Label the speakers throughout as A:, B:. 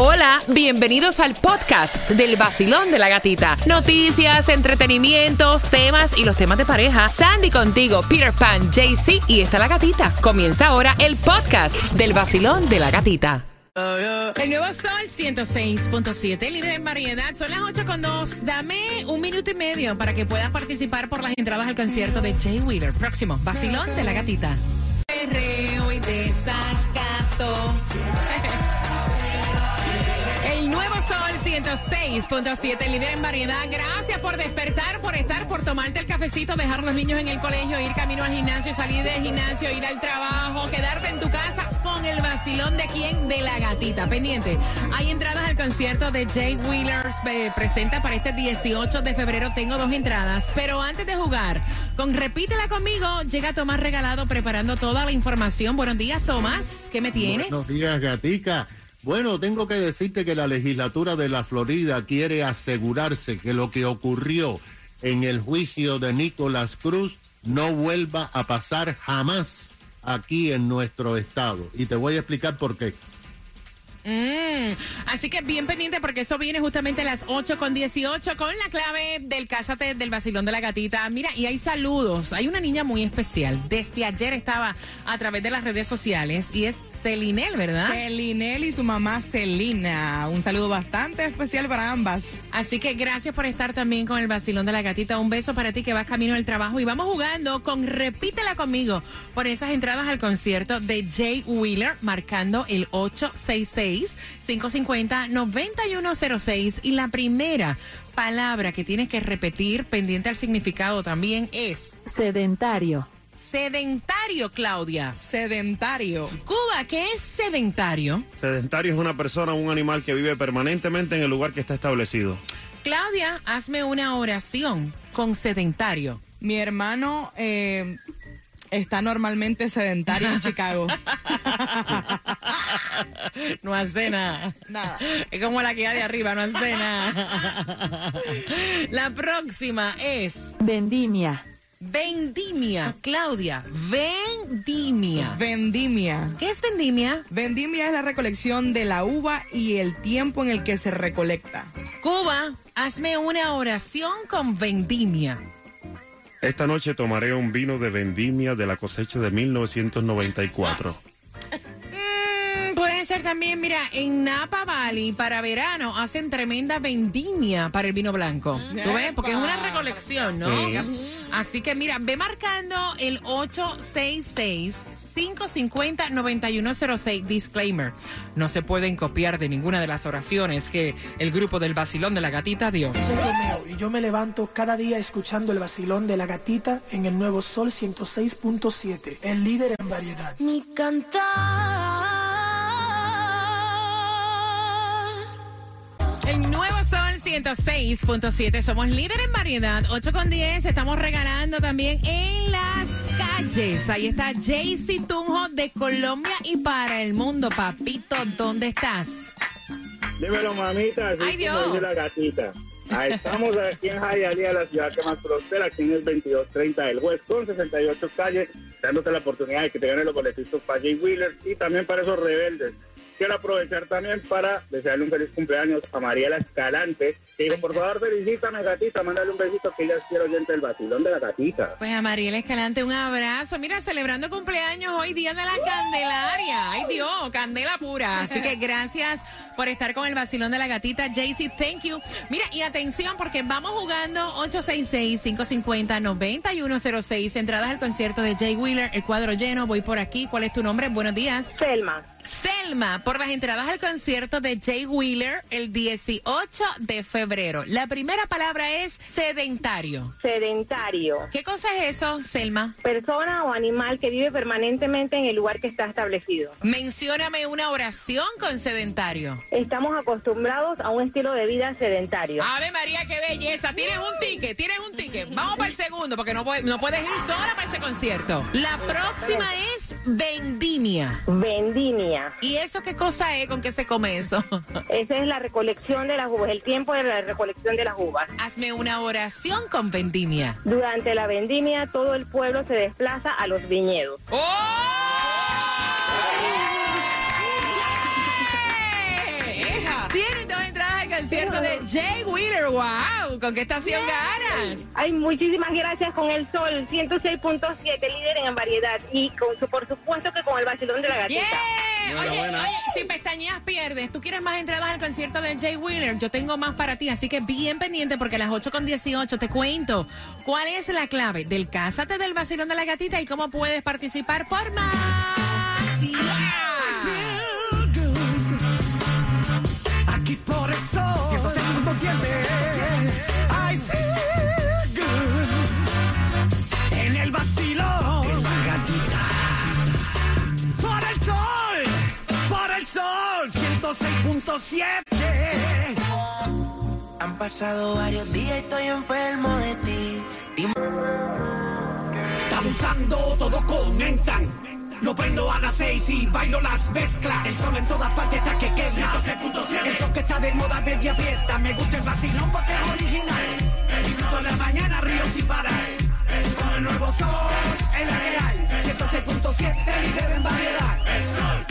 A: Hola, bienvenidos al podcast del vacilón de la gatita. Noticias, entretenimientos, temas y los temas de pareja. Sandy contigo, Peter Pan, JC y está la gatita. Comienza ahora el podcast del vacilón de la gatita. El nuevo Sol 106.7, líder en variedad. Son las 8 con 2. Dame un minuto y medio para que puedas participar por las entradas al concierto de Jay Wheeler. Próximo, vacilón de la gatita. Perreo y desacato. El nuevo Sol 106.7, líder en variedad. Gracias por despertar, por estar, por tomarte el cafecito, dejar los niños en el colegio, ir camino al gimnasio, salir del gimnasio, ir al trabajo, quedarte en tu casa con el vacilón de quién? De la gatita. Pendiente. Hay entradas al concierto de Jay Wheelers. eh, presenta para este 18 de febrero. Tengo dos entradas. Pero antes de jugar, con Repítela conmigo, llega Tomás Regalado preparando toda la información. Buenos días, Tomás. ¿Qué me tienes?
B: Buenos días, gatica. Bueno, tengo que decirte que la legislatura de la Florida quiere asegurarse que lo que ocurrió en el juicio de Nicolás Cruz no vuelva a pasar jamás aquí en nuestro estado. Y te voy a explicar por qué.
A: Mm, así que bien pendiente porque eso viene justamente a las 8 con 18 con la clave del Cásate del Vacilón de la Gatita. Mira, y hay saludos. Hay una niña muy especial. Desde ayer estaba a través de las redes sociales y es Celinel, ¿verdad?
C: Celinel y su mamá Celina. Un saludo bastante especial para ambas.
A: Así que gracias por estar también con el Vacilón de la Gatita. Un beso para ti que vas camino al trabajo y vamos jugando con Repítela conmigo por esas entradas al concierto de Jay Wheeler marcando el 866 550-9106 y la primera palabra que tienes que repetir pendiente al significado también es
D: Sedentario.
A: Sedentario, Claudia.
C: Sedentario.
A: Cuba, ¿qué es sedentario?
E: Sedentario es una persona o un animal que vive permanentemente en el lugar que está establecido.
A: Claudia, hazme una oración con sedentario.
C: Mi hermano eh, está normalmente sedentario en Chicago.
A: No hace nada.
C: Nada.
A: Es como la que hay de arriba, no hace nada. La próxima es
D: Vendimia.
A: Vendimia. Claudia, vendimia.
C: Vendimia.
A: ¿Qué es vendimia?
C: Vendimia es la recolección de la uva y el tiempo en el que se recolecta.
A: Cuba, hazme una oración con vendimia.
E: Esta noche tomaré un vino de vendimia de la cosecha de 1994.
A: También, mira, en Napa Valley para verano hacen tremenda vendimia para el vino blanco. ¿Tú ves? Porque es una recolección, ¿no? Así que mira, ve marcando el 866. 550-9106. Disclaimer. No se pueden copiar de ninguna de las oraciones que el grupo del Basilón de la Gatita dio.
F: Soy Romeo y yo me levanto cada día escuchando el vacilón de la gatita en el nuevo Sol 106.7, el líder en variedad.
G: Mi cantar.
A: El nuevo Sol 106.7. Somos líder en variedad. 8 con 10. Estamos regalando también en las calles. Ahí está Jaycee Tunjo de Colombia y para el mundo. Papito, ¿dónde estás?
H: Dímelo, mamita, así
A: Ay, Dios.
H: la gatita. Ahí estamos aquí en Hialeah, la ciudad que más prospera, aquí en el 2230 del West, con 68 calles, dándote la oportunidad de que te ganen los boletitos para Jay Wheeler y también para esos rebeldes. Quiero aprovechar también para desearle un feliz cumpleaños a Mariela Escalante, que dijo, por favor, felicítame, gatita, mándale un besito que ella quiero oyente del vacilón de la gatita.
A: Pues a Mariela Escalante, un abrazo. Mira, celebrando cumpleaños hoy, Día de la Candelaria. Ay, Dios, candela pura. Así que gracias por estar con el vacilón de la gatita. Jaycee, thank you. Mira, y atención, porque vamos jugando 866-550-9106. Entradas al concierto de Jay Wheeler, el cuadro lleno. Voy por aquí. ¿Cuál es tu nombre? Buenos días.
I: Selma,
A: Selma, por las entradas al concierto de Jay Wheeler el 18 de febrero. La primera palabra es sedentario.
I: sedentario,
A: ¿Qué cosa es eso, Selma?
I: persona o animal que vive permanentemente en el lugar que está establecido.
A: Mencióname una oración con sedentario.
I: Estamos acostumbrados a un estilo de vida sedentario.
A: Ave María, qué belleza. Tienes un ticket, tienes un ticket. Vamos para el segundo porque no, puedes- no puedes ir sola para ese concierto. La próxima es vendimia.
I: Vendimia.
A: ¿Y eso qué cosa es? ¿Con qué se come eso?
I: Esa es la recolección de las uvas, el tiempo de la recolección de las uvas.
A: Hazme una oración con vendimia.
I: Durante la vendimia, todo el pueblo se desplaza a los viñedos.
A: ¡Oh! Concierto de Jay Wheeler. ¡Wow! ¿Con qué estación ganan?
I: Ay, muchísimas gracias con el sol 106.7, líder en variedad. Y con su, por supuesto que con el vacilón de la gatita.
A: Yeah. Oye, oye, si pestañeas pierdes, tú quieres más entradas al concierto de Jay Wheeler, yo tengo más para ti, así que bien pendiente porque a las 8 con 18 te cuento cuál es la clave del Cásate del vacilón de la gatita y cómo puedes participar por más.
J: 106.7
K: Han pasado varios días y estoy enfermo de ti.
J: Abusando, todo comentan. Lo prendo a las seis y bailo las mezclas. El sol en todas partes está que quema. El sol que está de moda, baby, aprieta. Me gusta el vacilón porque es original. Disfruto en la mañana, río sin parar. El nuevo sol, en la real. 106.7, líder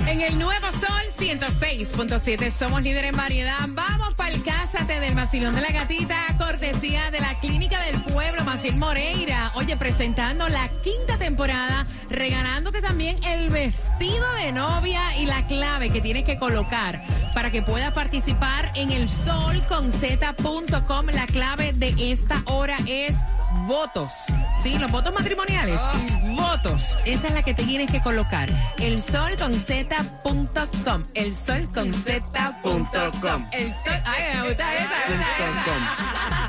J: en. El
A: nuevo sol 106.7 somos líder en variedad. Vamos para el Cásate del Vacilón de la Gatita, cortesía de la Clínica del Pueblo, Maciel Moreira. Oye, presentando la quinta temporada, regalándote también el vestido de novia y la clave que tienes que colocar para que puedas participar en el solconz.com. La clave de esta hora es votos. Sí, los votos matrimoniales. Votos. Esa es la que te tienes que colocar. El solconz.com. El solconz.com. El sol. Ay, me gusta esa, esa.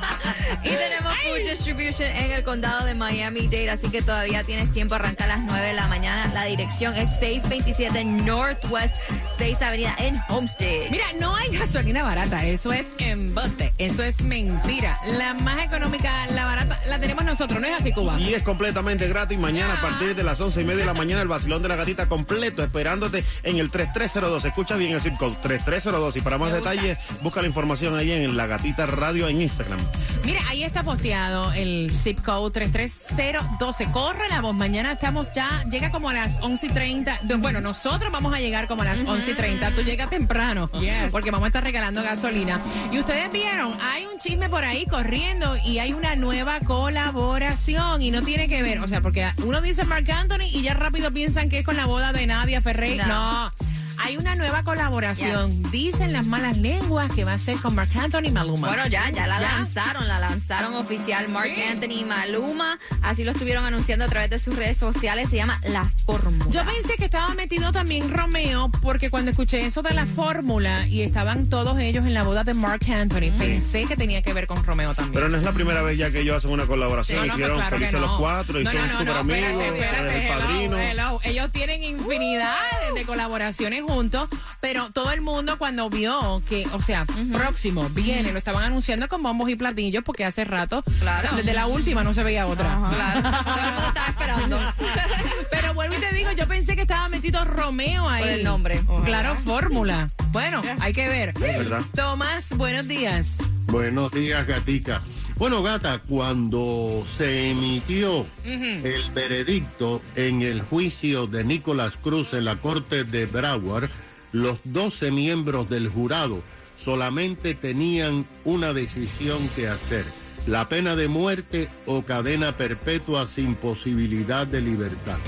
L: Y tenemos Food Distribution en el condado de Miami-Dade, así que todavía tienes tiempo, arranca a las 9 de la mañana. La dirección es 627 Northwest 6 Avenida en Homestead.
A: Mira, no hay gasolina barata, eso es embuste, eso es mentira. La más económica, la barata, la tenemos nosotros, ¿no es así, Cuba?
E: Y es completamente gratis. Mañana a partir de las once y media de la mañana, el vacilón de la gatita completo, esperándote en el 3302. Escucha bien el zip code 3302. Y para más
A: Me gusta.
E: detalles, busca la información ahí en la gatita radio en Instagram.
A: Mira, ahí está posteado el zip code 33012. Corre la voz. Mañana estamos ya, llega como a las 11 y 30. De- Bueno, nosotros vamos a llegar como a las 11 y 30. Tú llegas temprano. Porque vamos a estar regalando gasolina. Y ustedes vieron, hay un chisme por ahí corriendo y hay una nueva colaboración. Y no tiene que ver, o sea, porque uno dice Marc Anthony y ya rápido piensan que es con la boda de Nadia Ferrey.
L: No.
A: no. Hay una nueva colaboración. Dicen las malas lenguas que va a ser con Marc Anthony y Maluma.
L: Bueno, ya, ya la
A: ¿Ya?
L: lanzaron, la lanzaron oficial Mark
A: Sí.
L: Anthony y Maluma. Así lo estuvieron anunciando a través de sus redes sociales. Se llama La Fórmula.
A: Yo pensé que estaba metido también Romeo, porque cuando escuché eso de la fórmula y estaban todos ellos en la boda de Mark Anthony, pensé que tenía que ver con Romeo también.
E: Pero no es la primera vez ya que ellos hacen una colaboración.
A: No, no, pues
E: Hicieron
A: claro que
E: felices
A: no.
E: los cuatro y
A: No,
E: son
A: no, no,
E: súper
A: no,
E: amigos,
A: espérate, espérate,
E: el
A: hello,
E: padrino.
A: hello. Ellos tienen infinidad de colaboraciones juntos, pero todo el mundo cuando vio que, o sea, próximo, viene, lo estaban anunciando con bombos y platillos porque hace rato,
L: Claro.
A: o sea, desde la última no se veía otra.
L: Claro, todo el mundo estaba esperando.
A: Pero vuelvo y te digo, yo pensé que estaba metido Romeo ahí.
L: Por el nombre.
A: Claro, fórmula. Bueno, hay que ver.
B: verdad.
A: Tomás, buenos días.
B: Buenos días, gatica. Bueno, gata, cuando se emitió el veredicto en el juicio de Nicolás Cruz en la corte de Broward, los 12 miembros del jurado solamente tenían una decisión que hacer, la pena de muerte o cadena perpetua sin posibilidad de libertad.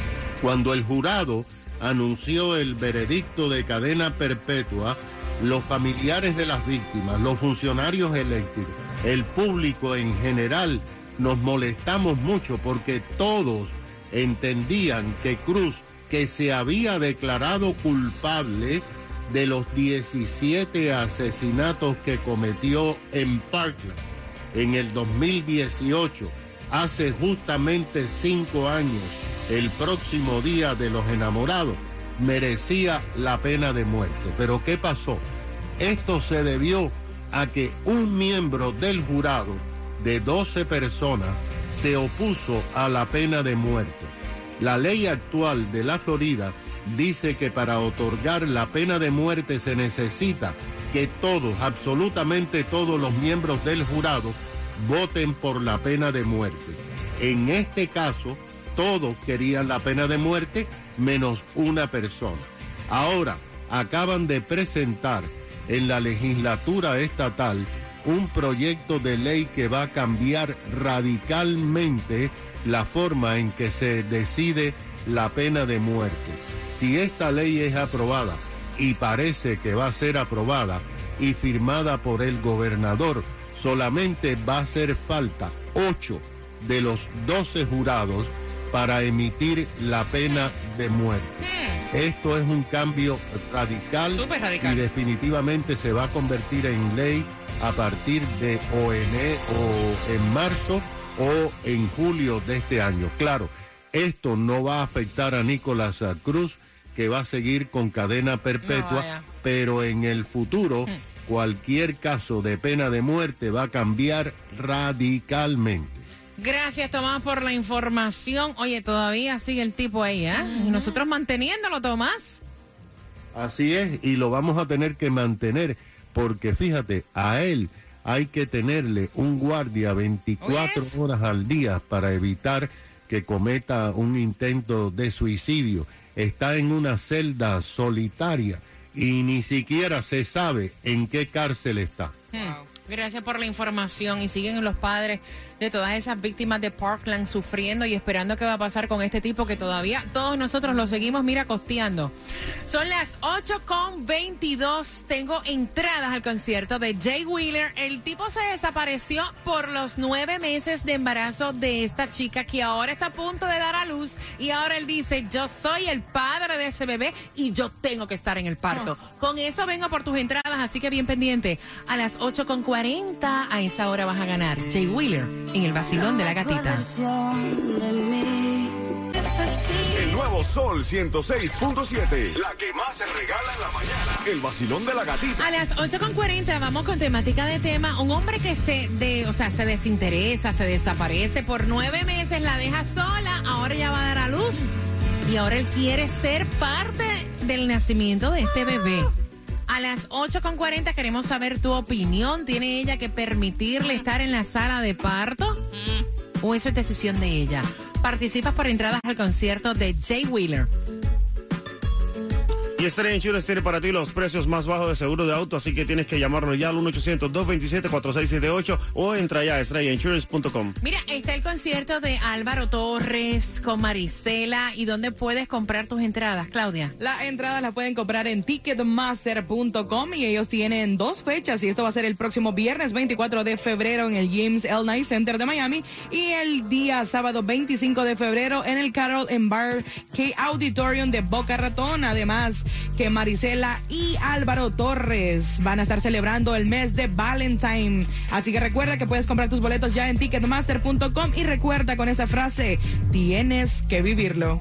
B: Cuando el jurado anunció el veredicto de cadena perpetua, los familiares de las víctimas, los funcionarios electos, el público en general, nos molestamos mucho porque todos entendían que Cruz, que se había declarado culpable de los 17 asesinatos que cometió en Parkland en el 2018, hace justamente cinco años, el próximo día de los enamorados, merecía la pena de muerte. Pero ¿qué pasó? Esto se debió a que un miembro del jurado de 12 personas se opuso a la pena de muerte. La ley actual de la Florida dice que para otorgar la pena de muerte se necesita que todos, absolutamente todos los miembros del jurado voten por la pena de muerte. En este caso, todos querían la pena de muerte menos una persona. Ahora, acaban de presentar en la legislatura estatal un proyecto de ley que va a cambiar radicalmente la forma en que se decide la pena de muerte. Si esta ley es aprobada, y parece que va a ser aprobada y firmada por el gobernador, solamente va a hacer falta ocho de los doce jurados para emitir la pena de muerte. Esto es un cambio radical, y definitivamente se va a convertir en ley a partir de o en, e- o en marzo o en julio de este año. Claro, esto no va a afectar a Nicolás Cruz, que va a seguir con cadena perpetua, pero en el futuro cualquier caso de pena de muerte va a cambiar radicalmente.
A: Gracias, Tomás, por la información. Oye, todavía sigue el tipo ahí, ¿eh? Y nosotros manteniéndolo, Tomás.
B: Así es, y lo vamos a tener que mantener, porque fíjate, a él hay que tenerle un guardia 24
A: Oyes.
B: horas al día para evitar que cometa un intento de suicidio. Está en una celda solitaria y ni siquiera se sabe en qué cárcel está.
A: Gracias por la información y siguen los padres de todas esas víctimas de Parkland sufriendo y esperando qué va a pasar con este tipo que todavía todos nosotros lo seguimos, mira, costeando. Son las 8 con 22. Tengo entradas al concierto de Jay Wheeler. El tipo se desapareció por los nueve meses de embarazo de esta chica que ahora está a punto de dar a luz y ahora él dice, yo soy el padre de ese bebé y yo tengo que estar en el parto. Con eso vengo por tus entradas, así que bien pendiente. A las 8 con 40, a esa hora vas a ganar Jay Wheeler en el vacilón de la gatita.
M: El nuevo Sol 106.7. La que más se regala en la mañana. El vacilón de la gatita.
A: A las 8.40 vamos con temática de tema. Un hombre que se de, o sea, se desinteresa, se desaparece por nueve meses, la deja sola, ahora ya va a dar a luz. Y ahora él quiere ser parte del nacimiento de este bebé. A las 8.40 queremos saber tu opinión. ¿Tiene ella que permitirle estar en la sala de parto? ¿O eso es decisión de ella? Participas por entradas al concierto de Jay Wheeler.
E: Y Estrella Insurance tiene para ti los precios más bajos de seguro de auto, así que tienes que llamarnos ya al 1-800-227-4678 o entra ya a estrellainsurance.com.
A: Mira, está el concierto de Álvaro Torres con Marisela. ¿Y dónde puedes comprar tus entradas, Claudia?
C: Las entradas las pueden comprar en ticketmaster.com y ellos tienen dos fechas y esto va a ser el próximo viernes 24 de febrero en el James L. Knight Center de Miami y el día sábado 25 de febrero en el Carol Bar K Auditorium de Boca Ratón. Además que Marisela y Álvaro Torres van a estar celebrando el mes de Valentine. Así que recuerda que puedes comprar tus boletos ya en ticketmaster.com y recuerda con esa frase, tienes que vivirlo.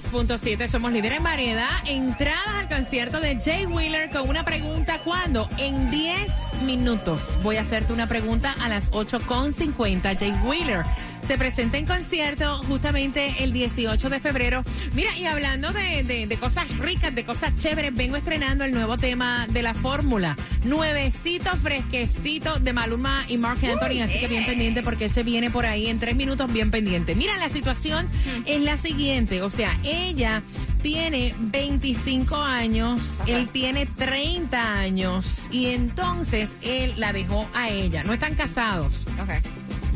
A: 106.7 somos líderes en variedad. Entradas al concierto de Jay Wheeler con una pregunta. ¿Cuándo? En 10 minutos. Voy a hacerte una pregunta a las 8.50. Jay Wheeler se presenta en concierto justamente el 18 de febrero. Mira, y hablando de, de- de cosas ricas, de cosas chéveres, vengo estrenando el nuevo tema de la fórmula. Nuevecito, fresquecito de Maluma y Mark Anthony. Así que bien pendiente porque se viene por ahí en tres minutos, bien pendiente. Mira, la situación es la siguiente. O sea, ella tiene 25 años, él tiene 30 años y entonces él la dejó a ella. No están casados.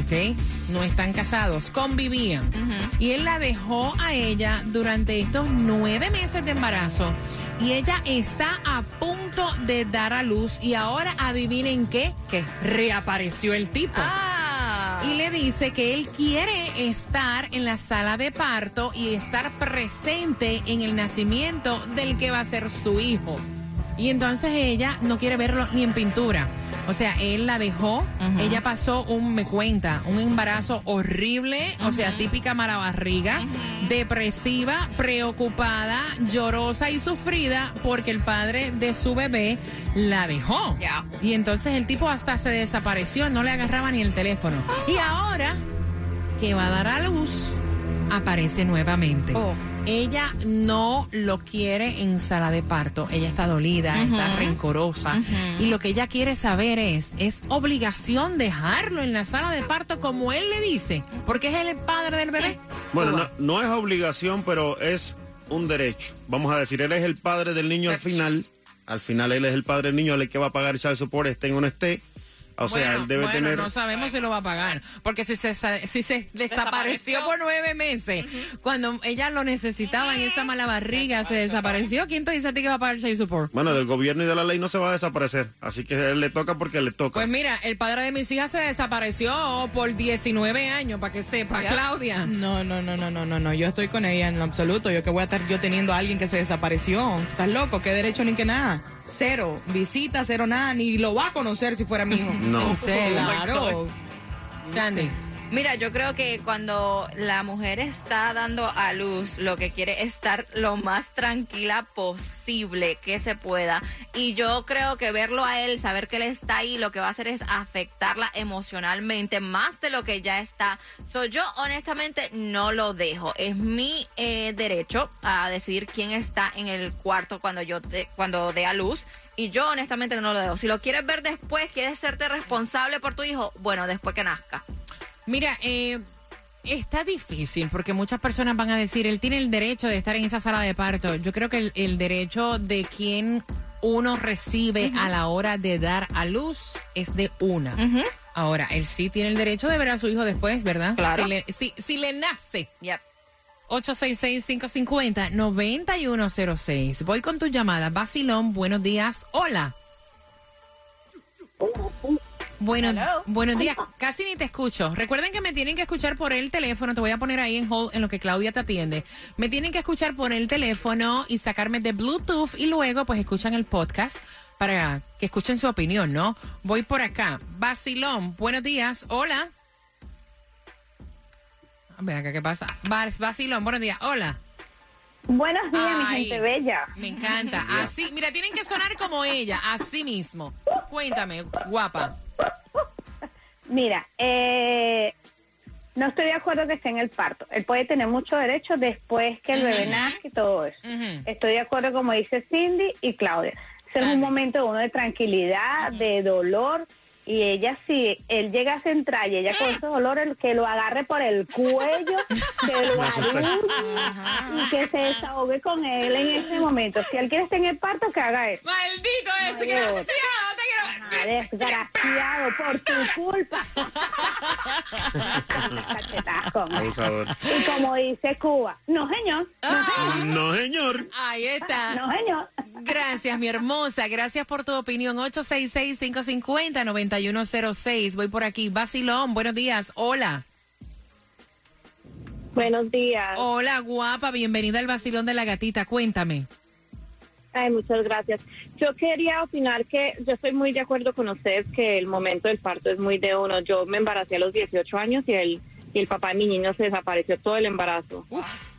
A: ¿Ok? No están casados, convivían. Y él la dejó a ella durante estos nueve meses de embarazo. Y ella está a punto de dar a luz. Y ahora adivinen qué, que reapareció el tipo. Y le dice que él quiere estar en la sala de parto y estar presente en el nacimiento del que va a ser su hijo. Y entonces ella no quiere verlo ni en pintura. O sea, él la dejó, ella pasó un, me cuenta, un embarazo horrible, o sea, típica mala barriga, depresiva, preocupada, llorosa y sufrida porque el padre de su bebé la dejó. Y entonces el tipo hasta se desapareció, no le agarraba ni el teléfono. Y ahora que va a dar a luz, aparece nuevamente. Ella no lo quiere en sala de parto. Ella está dolida, está rencorosa. Y lo que ella quiere saber es, ¿es obligación dejarlo en la sala de parto como él le dice? Porque es el padre del bebé.
E: Bueno, no, no es obligación, pero es un derecho. Vamos a decir, él es el padre del niño al final. Al final él es el padre del niño, él es el que va a pagar el support, esté o no esté. O sea,
A: Bueno,
E: él debe
A: bueno,
E: tener...
A: no sabemos si lo va a pagar. Porque si se, si se desapareció por nueve meses, cuando ella lo necesitaba en esa mala barriga, se desapareció. ¿Quién te dice a ti que va a pagar el support?
E: Bueno, del gobierno y de la ley no se va a desaparecer. Así que él le toca porque le toca.
A: Pues mira, el padre de mis hijas se desapareció por 19 años, para que sepa, Claudia.
C: No, no, no, no, no, no, no. Yo estoy con ella en lo absoluto. Yo que voy a estar yo teniendo a alguien que se desapareció. ¿Estás loco? ¿Qué derecho ni que nada? Cero. Visita, cero nada. Ni lo va a conocer si fuera mi hijo.
E: No.
C: Claro.
A: Candy.
L: Mira, yo creo que cuando la mujer está dando a luz, lo que quiere es estar lo más tranquila posible que se pueda. Y yo creo que verlo a él, saber que él está ahí, lo que va a hacer es afectarla emocionalmente más de lo que ya está. So, yo honestamente no lo dejo. Es mi eh, derecho a decidir quién está en el cuarto cuando yo te- cuando dé a luz. Y yo honestamente no lo dejo. Si lo quieres ver después, quieres serte responsable por tu hijo, bueno, después que nazca.
A: Mira, eh, está difícil porque muchas personas van a decir, él tiene el derecho de estar en esa sala de parto. Yo creo que el, el derecho de quien uno recibe a la hora de dar a luz es de una. Ahora, él sí tiene el derecho de ver a su hijo después, ¿verdad?
L: Claro.
A: Si le, si- si le nace.
L: Yep.
A: 866-550-9106. Voy con tu llamada. Basilón, buenos días. Hola. Bueno, buenos días. Casi ni te escucho. Recuerden que me tienen que escuchar por el teléfono. Te voy a poner ahí en hold en lo que Claudia te atiende. Me tienen que escuchar por el teléfono y sacarme de Bluetooth y luego pues escuchan el podcast para que escuchen su opinión, ¿no? Voy por acá. Basilón, buenos días. Hola. A ver acá qué pasa. Bas- Basilón, buenos días. Hola.
I: Buenos días, mi gente bella.
A: Me encanta. Así, mira, tienen que sonar como ella, así mismo. Cuéntame, guapa.
I: Mira, eh, no estoy de acuerdo que esté en el parto. Él puede tener mucho derecho después que el bebé nazca y todo eso. Estoy de acuerdo, como dice Cindy y Claudia. Ese es un momento de uno de tranquilidad, de dolor. Y ella, si él llega a centrar y ella con ese dolor, el que lo agarre por el cuello, que lo arrulle y que se desahogue con él en ese momento. Si él quiere estar en el parto, que haga eso.
A: Maldito
I: desgraciado, Desgraciado, por tu culpa.
E: Abusador.
I: Y como dice Cuba, no señor, no señor.
E: No, señor.
A: Ahí está.
I: No, señor.
A: Gracias, mi hermosa. Gracias por tu opinión. 866-550-9106. Voy por aquí. Basilón, buenos días. Hola.
I: Buenos días.
A: Hola, guapa. Bienvenida al Basilón de la Gatita. Cuéntame.
I: Ay, muchas gracias. Yo quería opinar que yo estoy muy de acuerdo con usted que el momento del parto es muy de uno. Yo me embaracé a los 18 años y el, y el papá de mi niño se desapareció todo el embarazo.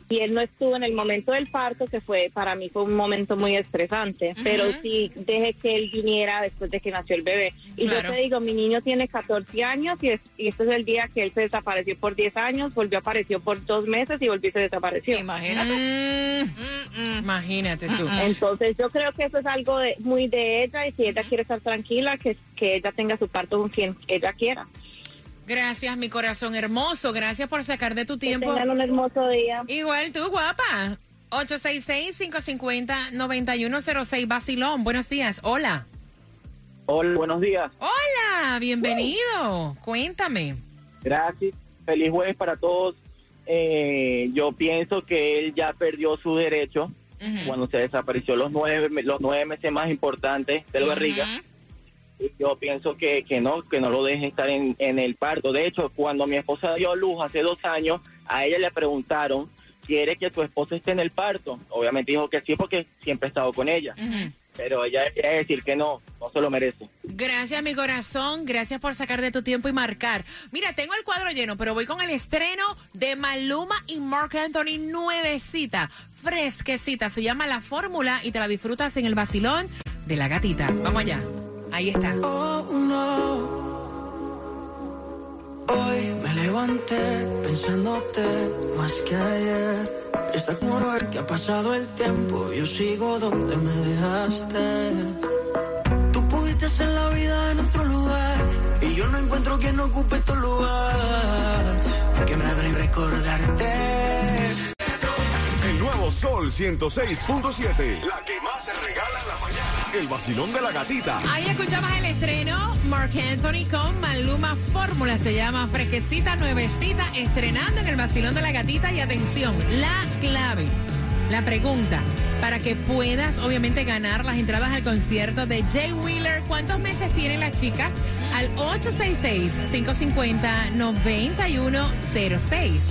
I: Y él no estuvo en el momento del parto, que fue para mí fue un momento muy estresante, pero sí dejé que él viniera después de que nació el bebé. Y
N: Claro.
I: yo te digo, mi niño tiene 14 años y, es- y este es el día que él se desapareció por 10 años, volvió, apareció por dos meses y volvió y se desapareció.
A: Mm, Imagínate tú.
I: Entonces yo creo que eso es algo de, muy de ella y si ella quiere estar tranquila, que, que ella tenga su parto con quien ella quiera.
A: Gracias, mi corazón hermoso. Gracias por sacar de tu tiempo.
I: tengan un hermoso día.
A: Igual tú, guapa. 866-550-9106. Basilón, buenos días. Hola.
N: Hola, buenos días.
A: Hola, bienvenido. Cuéntame.
N: Gracias. Feliz jueves para todos. Eh, yo pienso que él ya perdió su derecho cuando se desapareció los nueve, los nueve meses más importantes del barriga. Y Yo pienso que, que no, que no lo dejen estar en, en el parto. De hecho, cuando mi esposa dio luz hace dos años, a ella le preguntaron, ¿quiere que tu esposo esté en el parto? Obviamente dijo que sí porque siempre he estado con ella. Pero ella debería decir que no, no se lo merece.
A: Gracias, mi corazón. Gracias por sacar de tu tiempo y marcar. Mira, tengo el cuadro lleno, pero voy con el estreno de Maluma y Mark Anthony nuevecita, fresquecita. Se llama La Fórmula y te la disfrutas en el vacilón de la gatita. Vamos allá. Ahí está.
O: Hoy me levanté pensándote más que ayer.
K: Está como ver que ha pasado el tiempo, yo sigo donde me dejaste. Tú pudiste hacer la vida en otro lugar y yo no encuentro quien ocupe tu lugar. Que me habrá recordarte.
M: Sol 106.7. La que más se regala en la mañana. El vacilón de la gatita.
A: Ahí escuchamos el estreno, Mark Anthony con Maluma Fórmula, se llama Fresquecita Nuevecita, estrenando en el vacilón de la gatita y atención, la clave, la pregunta, para que puedas obviamente ganar las entradas al concierto de Jay Wheeler, ¿cuántos meses tiene la chica? Al 866-550-9106.